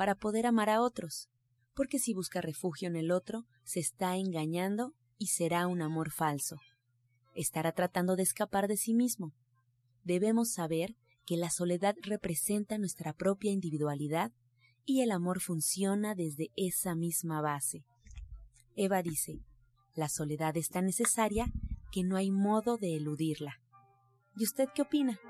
para poder amar a otros, porque si busca refugio en el otro, se está engañando y será un amor falso. Estará tratando de escapar de sí mismo. Debemos saber que la soledad representa nuestra propia individualidad y el amor funciona desde esa misma base. Eva dice, la soledad es tan necesaria que no hay modo de eludirla. ¿Y usted qué opina?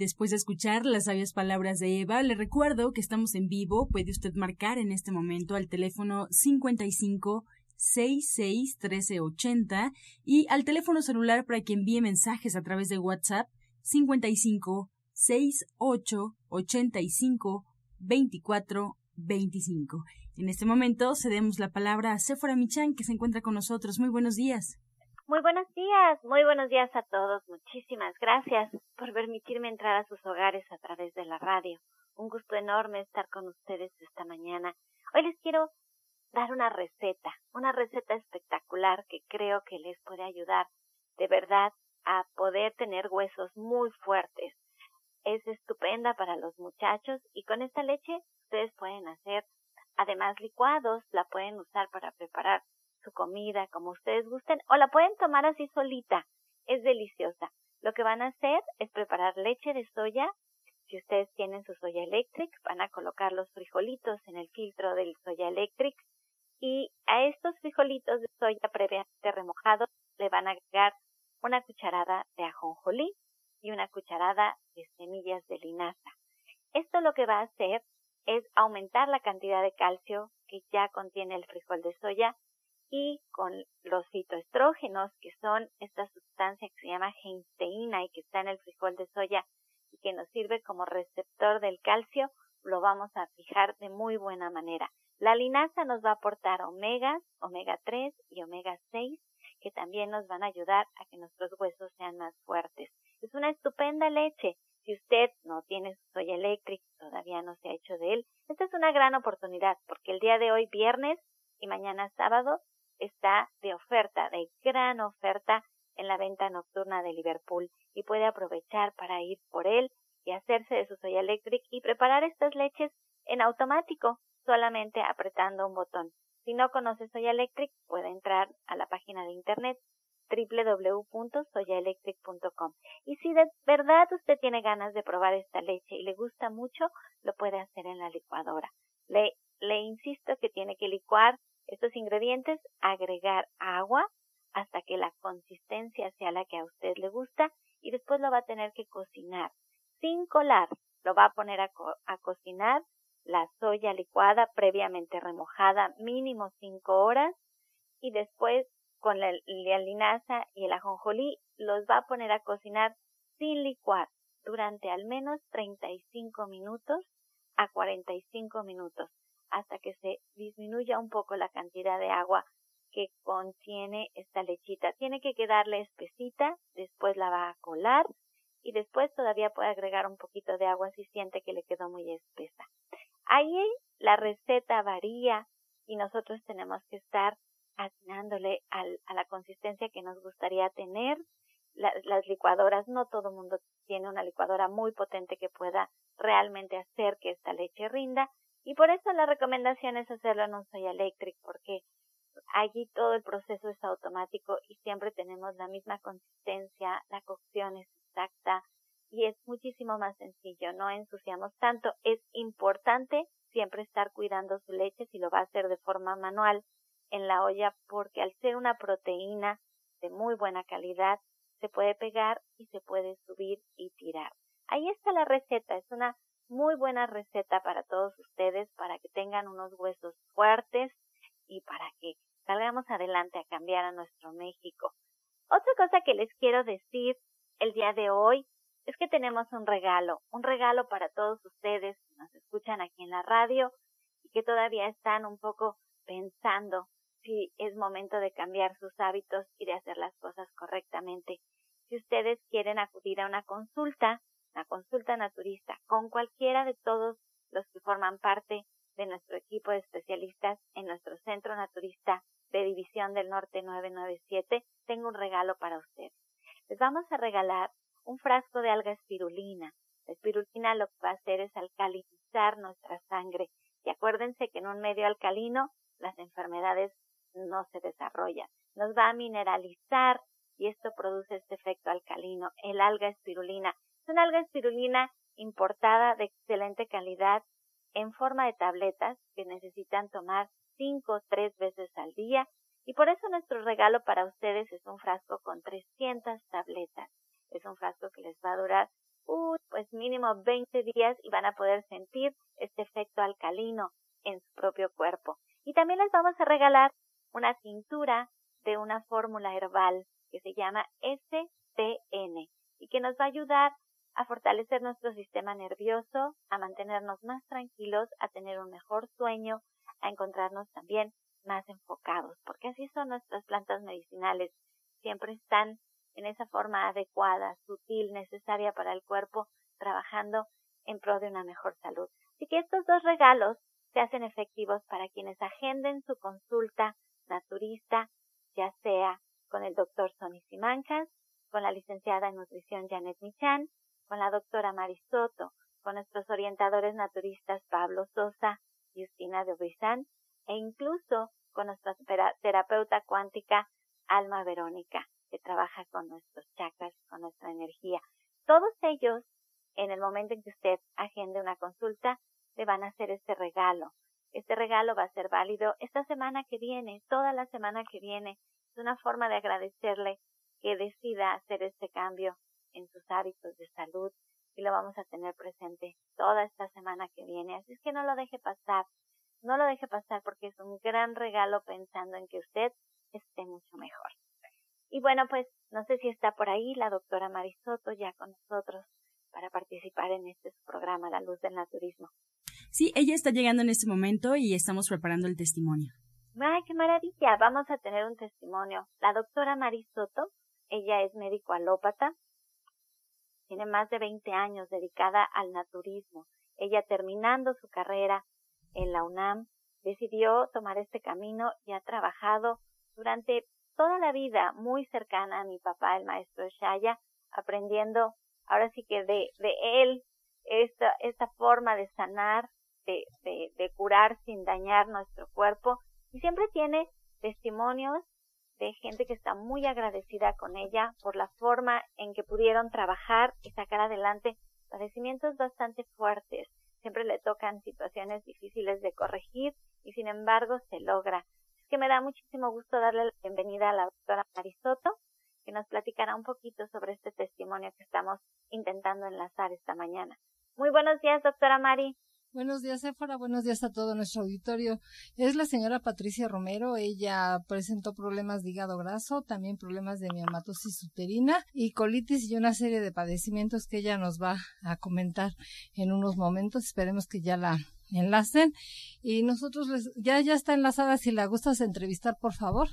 Después de escuchar las sabias palabras de Eva, le recuerdo que estamos en vivo. Puede usted marcar en este momento al teléfono 55 66 1380 y al teléfono celular para que envíe mensajes a través de WhatsApp 55 68 85 24 25. En este momento cedemos la palabra a Sephora Michan que se encuentra con nosotros. Muy buenos días. Muy buenos días, muy buenos días a todos. Muchísimas gracias por permitirme entrar a sus hogares a través de la radio. Un gusto enorme estar con ustedes esta mañana. Hoy les quiero dar una receta, una receta espectacular que creo que les puede ayudar de verdad a poder tener huesos muy fuertes. Es estupenda para los muchachos y con esta leche ustedes pueden hacer además licuados, la pueden usar para preparar su comida como ustedes gusten o la pueden tomar así solita. Es deliciosa. Lo que van a hacer es preparar leche de soya. Si ustedes tienen su soya electric, van a colocar los frijolitos en el filtro del soya electric y a estos frijolitos de soya previamente remojados le van a agregar una cucharada de ajonjolí y una cucharada de semillas de linaza. Esto lo que va a hacer es aumentar la cantidad de calcio que ya contiene el frijol de soya y con los fitoestrógenos, que son esta sustancia que se llama geinsteína y que está en el frijol de soya y que nos sirve como receptor del calcio, lo vamos a fijar de muy buena manera. La linaza nos va a aportar omegas, omega 3 y omega 6, que también nos van a ayudar a que nuestros huesos sean más fuertes. Es una estupenda leche. Si usted no tiene su soya eléctrica, todavía no se ha hecho de él, esta es una gran oportunidad porque el día de hoy, viernes y mañana sábado, está de oferta, de gran oferta en la venta nocturna de Liverpool y puede aprovechar para ir por él y hacerse de su soya electric y preparar estas leches en automático, solamente apretando un botón. Si no conoce Soya Electric, puede entrar a la página de internet www.soyaelectric.com. Y si de verdad usted tiene ganas de probar esta leche y le gusta mucho, lo puede hacer en la licuadora. Le, le insisto que tiene que licuar estos ingredientes, agregar agua hasta que la consistencia sea la que a usted le gusta y después lo va a tener que cocinar sin colar. Lo va a poner a, co a cocinar la soya licuada previamente remojada mínimo 5 horas y después con la, la linaza y el ajonjolí los va a poner a cocinar sin licuar durante al menos 35 minutos a 45 minutos hasta que se disminuya un poco la cantidad de agua que contiene esta lechita. Tiene que quedarle espesita, después la va a colar y después todavía puede agregar un poquito de agua si siente que le quedó muy espesa. Ahí la receta varía y nosotros tenemos que estar atinándole al, a la consistencia que nos gustaría tener. las licuadoras, no todo el mundo tiene una licuadora muy potente que pueda realmente hacer que esta leche rinda y por eso la recomendación es hacerlo en un soya electric porque allí todo el proceso es automático y siempre tenemos la misma consistencia, la cocción es exacta, y es muchísimo más sencillo, no ensuciamos tanto. Es importante siempre estar cuidando su leche si lo va a hacer de forma manual en la olla porque al ser una proteína de muy buena calidad se puede pegar y se puede subir y tirar. Ahí está la receta, es una muy buena receta para todos ustedes para que tengan unos huesos fuertes y para que salgamos adelante a cambiar a nuestro México. Otra cosa que les quiero decir el día de hoy es que tenemos un regalo, un regalo para todos ustedes que nos escuchan aquí en la radio y que todavía están un poco pensando si es momento de cambiar sus hábitos y de hacer las cosas correctamente. Si ustedes quieren acudir a una consulta, una consulta naturista con cualquiera de todos los que forman parte de nuestro equipo de especialistas en nuestro centro naturista de División del Norte 997, tengo un regalo para ustedes. Les vamos a regalar un frasco de alga espirulina. La espirulina lo que va a hacer es alcalinizar nuestra sangre. Y acuérdense que en un medio alcalino las enfermedades no se desarrollan. Nos va a mineralizar y esto produce este efecto alcalino. El alga espirulina es una alga espirulina importada de excelente calidad en forma de tabletas que necesitan tomar cinco o tres veces al día y por eso nuestro regalo para ustedes es un frasco con 300 tabletas. Es un frasco que les va a durar pues mínimo 20 días y van a poder sentir este efecto alcalino en su propio cuerpo. Y también les vamos a regalar una cintura de una fórmula herbal que se llama STN y que nos va a ayudar a fortalecer nuestro sistema nervioso, a mantenernos más tranquilos, a tener un mejor sueño, a encontrarnos también más enfocados, porque así son nuestras plantas medicinales, siempre están en esa forma adecuada, sutil, necesaria para el cuerpo, trabajando en pro de una mejor salud. Así que estos dos regalos se hacen efectivos para quienes agenden su consulta naturista, ya sea con el doctor Sonny Simancas, con la licenciada en nutrición Janet Michan, con la doctora Marisoto, con nuestros orientadores naturistas Pablo Sosa y Justina de Obrizán, e incluso con nuestra terapeuta cuántica Alma Verónica, que trabaja con nuestros chakras, con nuestra energía. Todos ellos, en el momento en que usted agende una consulta, le van a hacer este regalo. Este regalo va a ser válido esta semana que viene, toda la semana que viene. Es una forma de agradecerle que decida hacer este cambio en sus hábitos de salud y lo vamos a tener presente toda esta semana que viene. Así es que no lo deje pasar, no lo deje pasar porque es un gran regalo pensando en que usted esté mucho mejor. Y bueno, pues no sé si está por ahí la doctora Marisoto ya con nosotros para participar en este programa La Luz del Naturismo. Sí, ella está llegando en este momento y estamos preparando el testimonio. ¡Ay, qué maravilla! Vamos a tener un testimonio. La doctora Marisoto, ella es médico alópata, tiene más de 20 años dedicada al naturismo. Ella terminando su carrera en la UNAM, decidió tomar este camino y ha trabajado durante toda la vida muy cercana a mi papá, el maestro Shaya, aprendiendo ahora sí que de, él esta, esta forma de sanar, de, de, de curar sin dañar nuestro cuerpo. Y siempre tiene testimonios de gente que está muy agradecida con ella por la forma en que pudieron trabajar y sacar adelante padecimientos bastante fuertes. Siempre le tocan situaciones difíciles de corregir y sin embargo se logra. Es que me da muchísimo gusto darle la bienvenida a la doctora Marisoto, que nos platicará un poquito sobre este testimonio que estamos intentando enlazar esta mañana. Muy buenos días, doctora Mari. Buenos días, Éfora. Buenos días a todo nuestro auditorio. Es la señora Patricia Romero. Ella presentó problemas de hígado graso, también problemas de miomatosis uterina y colitis y una serie de padecimientos que ella nos va a comentar en unos momentos. Esperemos que ya la enlacen. Y nosotros les, ya, ya está enlazada. Si la gustas entrevistar, por favor.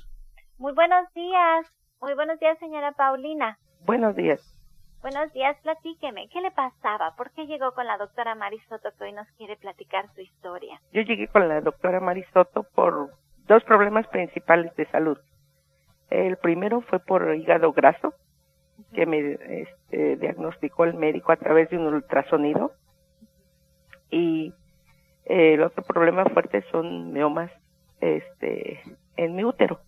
Muy buenos días. Muy buenos días, señora Paulina. Buenos días. Buenos días, platíqueme, ¿qué le pasaba? ¿Por qué llegó con la doctora Marisoto que hoy nos quiere platicar su historia? Yo llegué con la doctora Marisoto por dos problemas principales de salud. El primero fue por hígado graso, que me este, diagnosticó el médico a través de un ultrasonido. Y el otro problema fuerte son miomas este, en mi útero.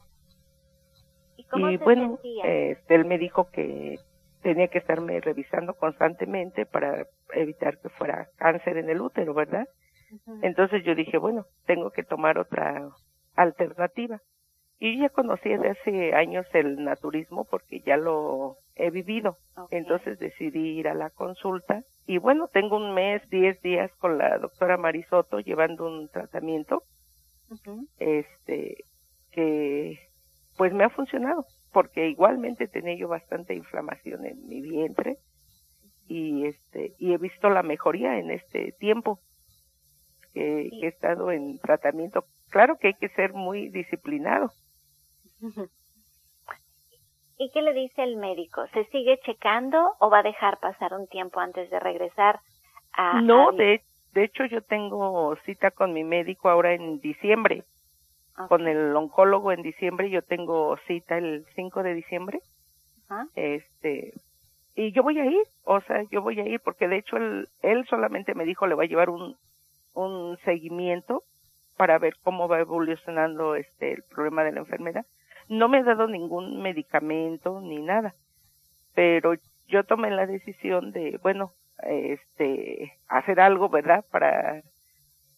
¿Y, cómo y se bueno, sentía? este, él me dijo que tenía que estarme revisando constantemente para evitar que fuera cáncer en el útero, ¿verdad? Entonces yo dije, bueno, tengo que tomar otra alternativa. Y ya conocí desde hace años el naturismo porque ya lo he vivido. Entonces decidí ir a la consulta y bueno, tengo un mes, diez días con la doctora Marisoto llevando un tratamiento, este, que pues me ha funcionado porque igualmente tenía yo bastante inflamación en mi vientre y este y he visto la mejoría en este tiempo que, he estado en tratamiento. Claro que hay que ser muy disciplinado. ¿Y qué le dice el médico? ¿Se sigue checando o va a dejar pasar un tiempo antes de regresar a... No, de, de hecho yo tengo cita con mi médico ahora en diciembre con el oncólogo en diciembre, yo tengo cita el 5 de diciembre. Este, y yo voy a ir, o sea, yo voy a ir porque de hecho él, él solamente me dijo le va a llevar un, un seguimiento para ver cómo va evolucionando este el problema de la enfermedad. No me ha dado ningún medicamento ni nada, pero yo tomé la decisión de, bueno, este, hacer algo, ¿verdad? Para,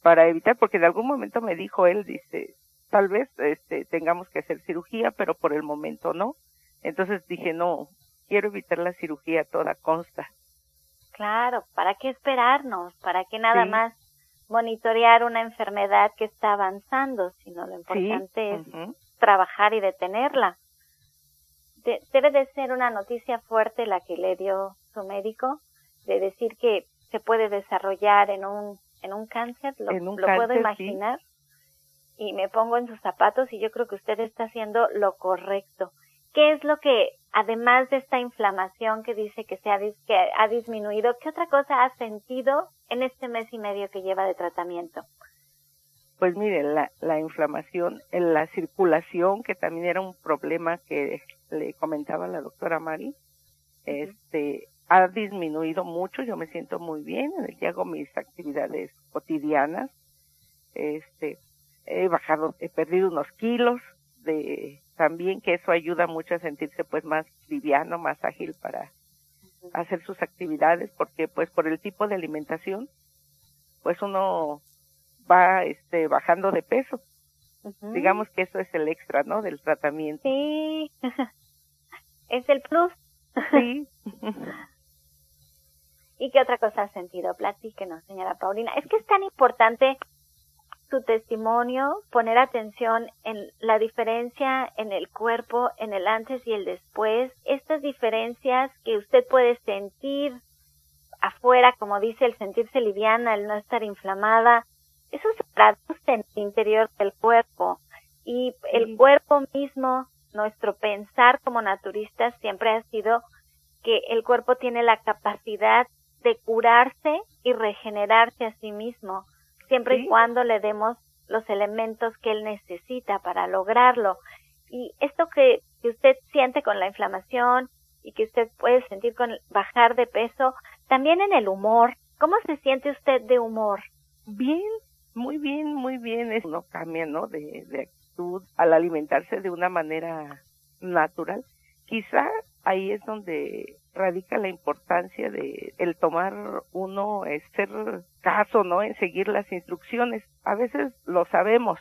para evitar, porque en algún momento me dijo él, dice, tal vez este, tengamos que hacer cirugía, pero por el momento no. Entonces dije, no, quiero evitar la cirugía a toda consta. Claro, ¿para qué esperarnos? ¿Para qué nada más monitorear una enfermedad que está avanzando? Sino lo importante es trabajar y detenerla. debe de ser una noticia fuerte la que le dio su médico, de decir que se puede desarrollar en un, en un cáncer, lo, puedo imaginar y me pongo en sus zapatos y yo creo que usted está haciendo lo correcto. ¿Qué es lo que, además de esta inflamación que dice que, se ha, que ha disminuido, qué otra cosa ha sentido en este mes y medio que lleva de tratamiento? Pues mire, la, la inflamación, la circulación, que también era un problema que le comentaba la doctora Mari, este, ha disminuido mucho, yo me siento muy bien, en hago mis actividades cotidianas, este, he bajado, he perdido unos kilos de también que eso ayuda mucho a sentirse pues más liviano, más ágil para hacer sus actividades porque pues por el tipo de alimentación pues uno va este bajando de peso. Digamos que eso es el extra, ¿no? del tratamiento. Sí. es el plus. Sí. ¿Y qué otra cosa has sentido? Platíquenos, señora Paulina. Es que es tan importante tu testimonio, poner atención en la diferencia en el cuerpo, en el antes y el después, estas diferencias que usted puede sentir afuera, como dice, el sentirse liviana, el no estar inflamada, eso se traduce en el interior del cuerpo. Y el cuerpo mismo, nuestro pensar como naturistas siempre ha sido que el cuerpo tiene la capacidad de curarse y regenerarse a sí mismo siempre y cuando le demos los elementos que él necesita para lograrlo. Y esto que, que usted siente con la inflamación y que usted puede sentir con bajar de peso, también en el humor. ¿Cómo se siente usted de humor? Bien, muy bien, muy bien. Uno cambia, ¿no? De, de actitud al alimentarse de una manera natural. Quizá ahí es donde radica la importancia de el tomar uno, ser caso, ¿no? En seguir las instrucciones. A veces lo sabemos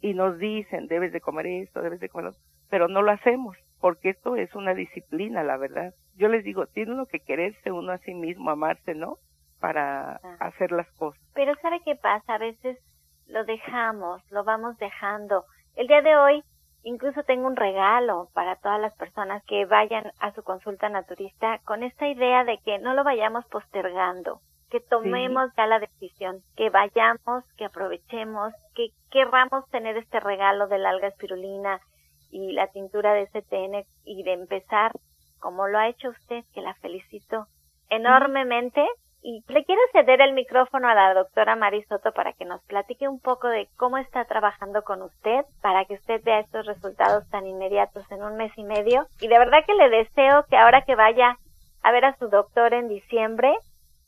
y nos dicen, debes de comer esto, debes de comer pero no lo hacemos, porque esto es una disciplina, la verdad. Yo les digo, tiene uno que quererse uno a sí mismo, amarse, ¿no? Para ah. hacer las cosas. Pero ¿sabe qué pasa? A veces lo dejamos, lo vamos dejando. El día de hoy Incluso tengo un regalo para todas las personas que vayan a su consulta naturista con esta idea de que no lo vayamos postergando, que tomemos ya la decisión, que vayamos, que aprovechemos, que querramos tener este regalo del alga espirulina y la tintura de STN y de empezar como lo ha hecho usted, que la felicito enormemente, y le quiero ceder el micrófono a la doctora Marisoto para que nos platique un poco de cómo está trabajando con usted, para que usted vea estos resultados tan inmediatos en un mes y medio. Y de verdad que le deseo que ahora que vaya a ver a su doctor en diciembre,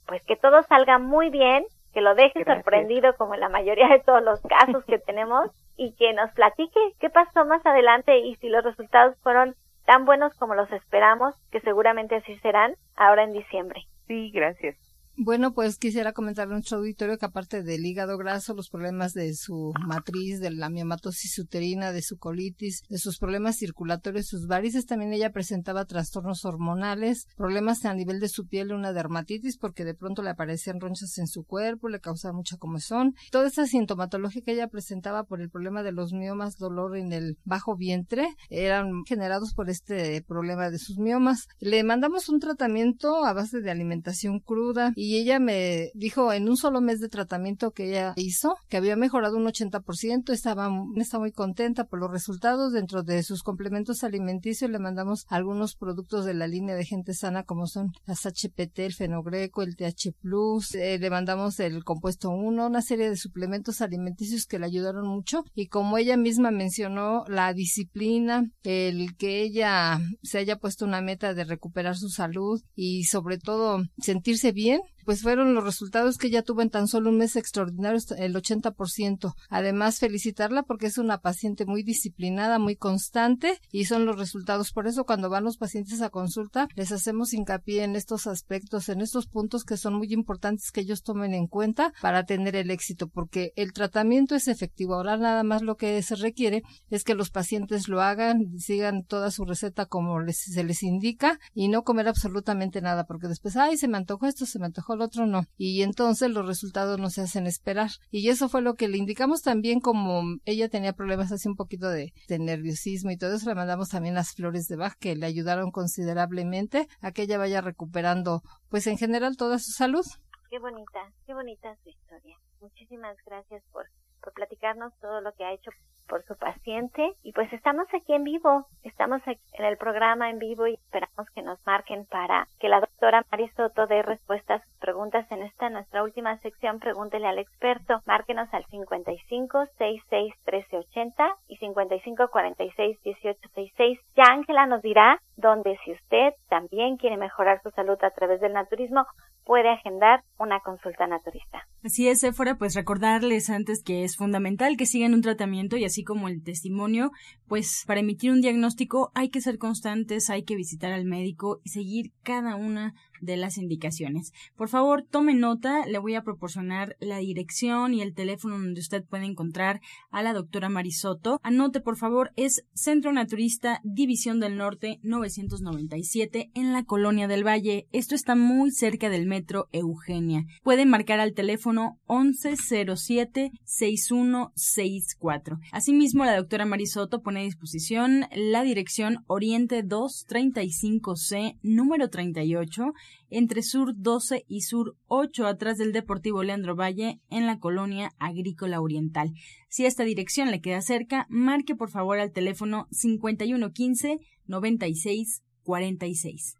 pues que todo salga muy bien, que lo deje sorprendido como en la mayoría de todos los casos que tenemos y que nos platique qué pasó más adelante y si los resultados fueron tan buenos como los esperamos, que seguramente así serán ahora en diciembre. Sí, gracias. Bueno, pues quisiera comentar a nuestro auditorio que aparte del hígado graso, los problemas de su matriz, de la miomatosis uterina, de su colitis, de sus problemas circulatorios, sus varices, también ella presentaba trastornos hormonales, problemas a nivel de su piel, una dermatitis, porque de pronto le aparecían ronchas en su cuerpo, le causaba mucha comezón. Toda esa sintomatología que ella presentaba por el problema de los miomas, dolor en el bajo vientre, eran generados por este problema de sus miomas. Le mandamos un tratamiento a base de alimentación cruda y ella me dijo en un solo mes de tratamiento que ella hizo que había mejorado un 80%, estaba, estaba muy contenta por los resultados. Dentro de sus complementos alimenticios le mandamos algunos productos de la línea de gente sana como son las HPT, el fenogreco, el TH Plus, eh, le mandamos el compuesto 1, una serie de suplementos alimenticios que le ayudaron mucho y como ella misma mencionó, la disciplina, el que ella se haya puesto una meta de recuperar su salud y sobre todo sentirse bien, pues fueron los resultados que ella tuvo en tan solo un mes extraordinario, el 80%. Además, felicitarla porque es una paciente muy disciplinada, muy constante y son los resultados. Por eso cuando van los pacientes a consulta, les hacemos hincapié en estos aspectos, en estos puntos que son muy importantes que ellos tomen en cuenta para tener el éxito, porque el tratamiento es efectivo. Ahora nada más lo que se requiere es que los pacientes lo hagan, sigan toda su receta como les, se les indica y no comer absolutamente nada, porque después, ay, se me antojó esto, se me antojó otro no. Y entonces los resultados no se hacen esperar. Y eso fue lo que le indicamos también como ella tenía problemas así un poquito de, nerviosismo y todo eso, le mandamos también las flores de Bach que le ayudaron considerablemente a que ella vaya recuperando pues en general toda su salud. Qué bonita, qué bonita su historia. Muchísimas gracias por, por platicarnos todo lo que ha hecho por su paciente. Y pues estamos aquí en vivo, estamos aquí en el programa en vivo y esperamos que nos marquen para que la doctora Marisoto dé respuesta a sus preguntas en esta nuestra última sección. Pregúntele al experto. Márquenos al 55 66 1380 y 55 46 1866. Ya Ángela nos dirá dónde si usted también quiere mejorar su salud a través del naturismo, puede agendar una consulta naturista. Así es, fuera pues recordarles antes que es fundamental que sigan un tratamiento y así como el testimonio, pues para emitir un diagnóstico hay que ser constantes, hay que visitar al médico y seguir cada una de las indicaciones. Por favor, tome nota, le voy a proporcionar la dirección y el teléfono donde usted puede encontrar a la doctora Marisoto. Anote, por favor, es Centro Naturista División del Norte 997 en la Colonia del Valle. Esto está muy cerca del metro Eugenia. Puede marcar al teléfono 1107-6164. Asimismo, la doctora Marisoto pone a disposición la dirección Oriente 235C número 38 entre Sur 12 y Sur 8, atrás del Deportivo Leandro Valle, en la colonia agrícola oriental. Si esta dirección le queda cerca, marque por favor al teléfono 5115 9646.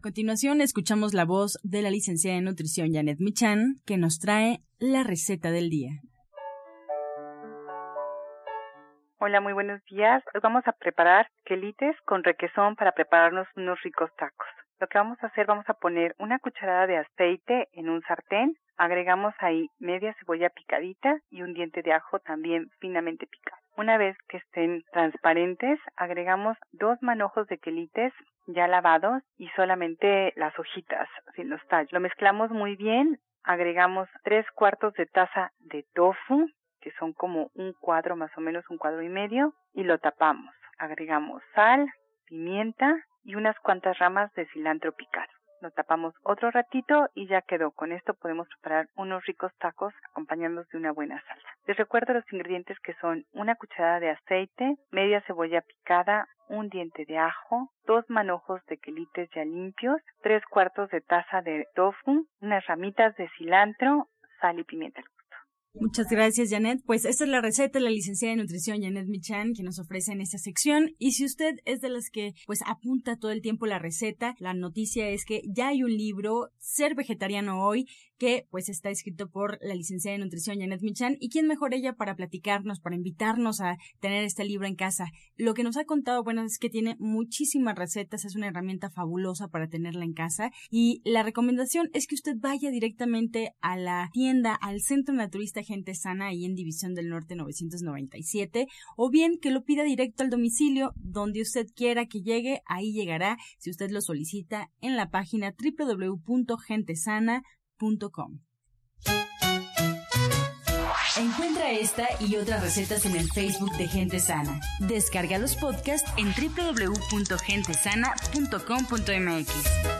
A continuación, escuchamos la voz de la licenciada en nutrición Janet Michan, que nos trae la receta del día. Hola, muy buenos días. Hoy vamos a preparar quelites con requesón para prepararnos unos ricos tacos. Lo que vamos a hacer, vamos a poner una cucharada de aceite en un sartén, agregamos ahí media cebolla picadita y un diente de ajo también finamente picado. Una vez que estén transparentes, agregamos dos manojos de quelites ya lavados y solamente las hojitas sin los tallos. Lo mezclamos muy bien, agregamos tres cuartos de taza de tofu, que son como un cuadro más o menos, un cuadro y medio, y lo tapamos. Agregamos sal, pimienta y unas cuantas ramas de cilantro picado. Lo tapamos otro ratito y ya quedó. Con esto podemos preparar unos ricos tacos acompañados de una buena salsa. Les recuerdo los ingredientes que son una cucharada de aceite, media cebolla picada, un diente de ajo, dos manojos de quelites ya limpios, tres cuartos de taza de tofu, unas ramitas de cilantro, sal y pimienta. Muchas gracias, Janet. Pues esta es la receta de la licenciada de nutrición Janet Michan que nos ofrece en esta sección. Y si usted es de las que pues apunta todo el tiempo la receta, la noticia es que ya hay un libro, Ser Vegetariano Hoy, que pues está escrito por la licenciada de nutrición Janet Michan. ¿Y quién mejor ella para platicarnos, para invitarnos a tener este libro en casa? Lo que nos ha contado, bueno, es que tiene muchísimas recetas, es una herramienta fabulosa para tenerla en casa. Y la recomendación es que usted vaya directamente a la tienda, al Centro Naturista Gente Sana, ahí en División del Norte 997, o bien que lo pida directo al domicilio, donde usted quiera que llegue, ahí llegará, si usted lo solicita, en la página www.gentesana.com Encuentra esta y otras recetas en el Facebook de Gente Sana. Descarga los podcasts en www.gentesana.com.mx.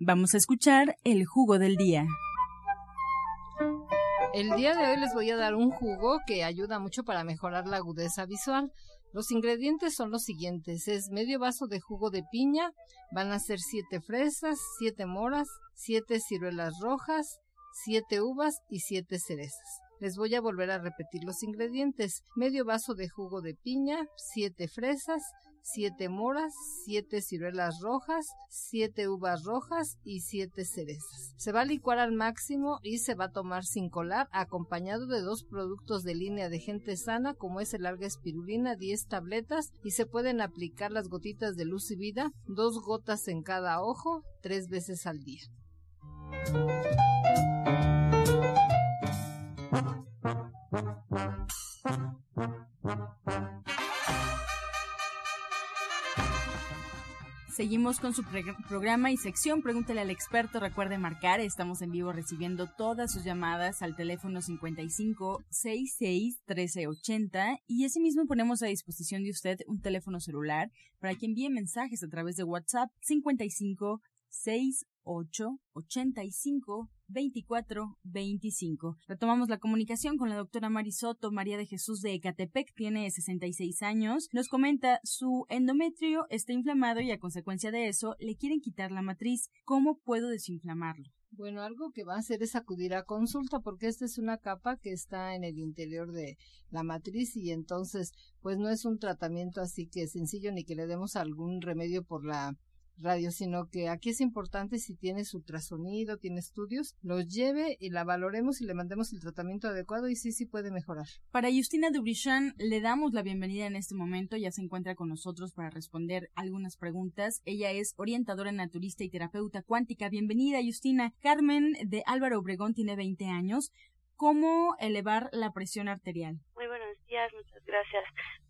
Vamos a escuchar el jugo del día. El día de hoy les voy a dar un jugo que ayuda mucho para mejorar la agudeza visual. Los ingredientes son los siguientes. Es medio vaso de jugo de piña, van a ser siete fresas, siete moras, siete ciruelas rojas, siete uvas y siete cerezas. Les voy a volver a repetir los ingredientes. Medio vaso de jugo de piña, siete fresas, siete moras, siete ciruelas rojas, siete uvas rojas y siete cerezas. Se va a licuar al máximo y se va a tomar sin colar, acompañado de dos productos de línea de gente sana, como es el larga espirulina, 10 tabletas, y se pueden aplicar las gotitas de luz y vida, dos gotas en cada ojo, tres veces al día. Seguimos con su programa y sección. Pregúntele al experto. Recuerde marcar, estamos en vivo recibiendo todas sus llamadas al teléfono 55 66 1380 y asimismo ponemos a disposición de usted un teléfono celular para que envíe mensajes a través de WhatsApp 55 68 85 24 25. Retomamos la comunicación con la doctora Marisoto María de Jesús de Ecatepec, tiene 66 años. Nos comenta su endometrio está inflamado y a consecuencia de eso le quieren quitar la matriz. ¿Cómo puedo desinflamarlo? Bueno, algo que va a hacer es acudir a consulta porque esta es una capa que está en el interior de la matriz y entonces pues no es un tratamiento así que sencillo ni que le demos algún remedio por la radio, sino que aquí es importante si tiene ultrasonido, tiene estudios, los lleve y la valoremos y le mandemos el tratamiento adecuado y sí, sí puede mejorar. Para Justina Dubrichan le damos la bienvenida en este momento, ya se encuentra con nosotros para responder algunas preguntas. Ella es orientadora naturista y terapeuta cuántica. Bienvenida, Justina. Carmen de Álvaro Obregón tiene 20 años. ¿Cómo elevar la presión arterial? Muy buenos días, muchas gracias.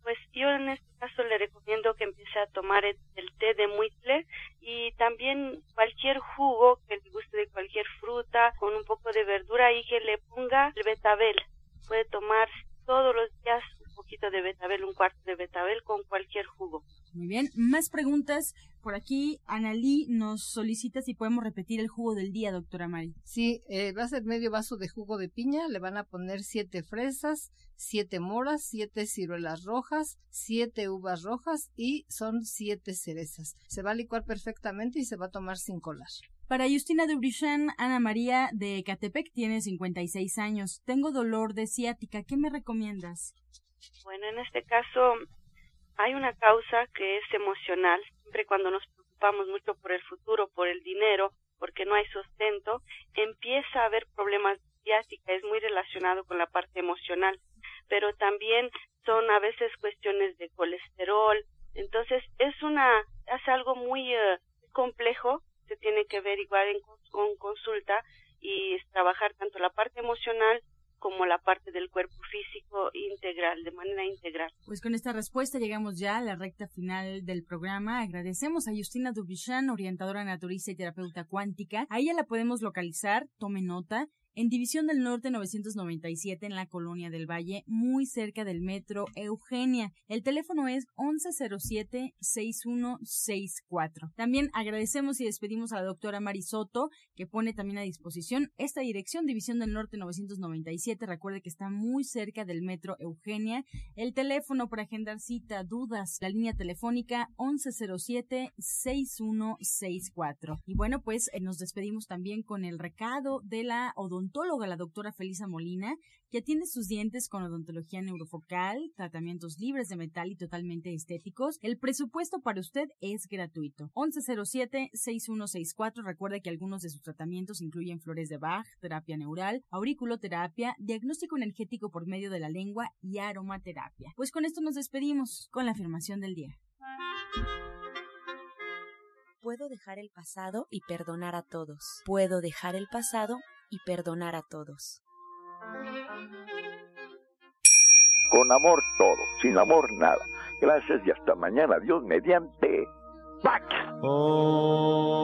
Pues yo en este caso le recomiendo que empiece a tomar el, té de muitle y también cualquier jugo que le guste de cualquier fruta con un poco de verdura y que le ponga el betabel. Puede tomar todos los días un poquito de betabel, un cuarto de betabel con cualquier jugo. Muy bien, más preguntas. Por aquí, Analí nos solicita si podemos repetir el jugo del día, doctora Mari. Sí, eh, va a ser medio vaso de jugo de piña, le van a poner siete fresas, siete moras, siete ciruelas rojas, siete uvas rojas y son siete cerezas. Se va a licuar perfectamente y se va a tomar sin colar. Para Justina de Dubrichan, Ana María de Catepec tiene 56 años. Tengo dolor de ciática. ¿Qué me recomiendas? Bueno, en este caso hay una causa que es emocional. Siempre cuando nos preocupamos mucho por el futuro, por el dinero, porque no hay sustento, empieza a haber problemas de ciática. Es muy relacionado con la parte emocional. Pero también son a veces cuestiones de colesterol. Entonces es una, es algo muy eh, complejo. Se tiene que ver igual en, con consulta y trabajar tanto la parte emocional como la parte del cuerpo físico integral, de manera integral. Pues con esta respuesta llegamos ya a la recta final del programa. Agradecemos a Justina Dubuchan, orientadora naturista y terapeuta cuántica. A ella la podemos localizar, tome nota, en División del Norte 997 en la Colonia del Valle, muy cerca del metro Eugenia. El teléfono es 1107-6164. También agradecemos y despedimos a la doctora Marisoto, que pone también a disposición esta dirección, División del Norte 997. Recuerde que está muy cerca del metro Eugenia. El teléfono para agendar cita, dudas, la línea telefónica 1107-6164. Y bueno, pues eh, nos despedimos también con el recado de la odontóloga odontóloga, la doctora Felisa Molina, que atiende sus dientes con odontología neurofocal, tratamientos libres de metal y totalmente estéticos. El presupuesto para usted es gratuito. 1107-6164. Recuerde que algunos de sus tratamientos incluyen flores de Bach, terapia neural, auriculoterapia, diagnóstico energético por medio de la lengua y aromaterapia. Pues con esto nos despedimos con la afirmación del día. Puedo dejar el pasado y perdonar a todos. Puedo dejar el pasado y perdonar a todos. Con amor todo, sin amor nada. Gracias y hasta mañana. Dios mediante. ¡Pax! Oh.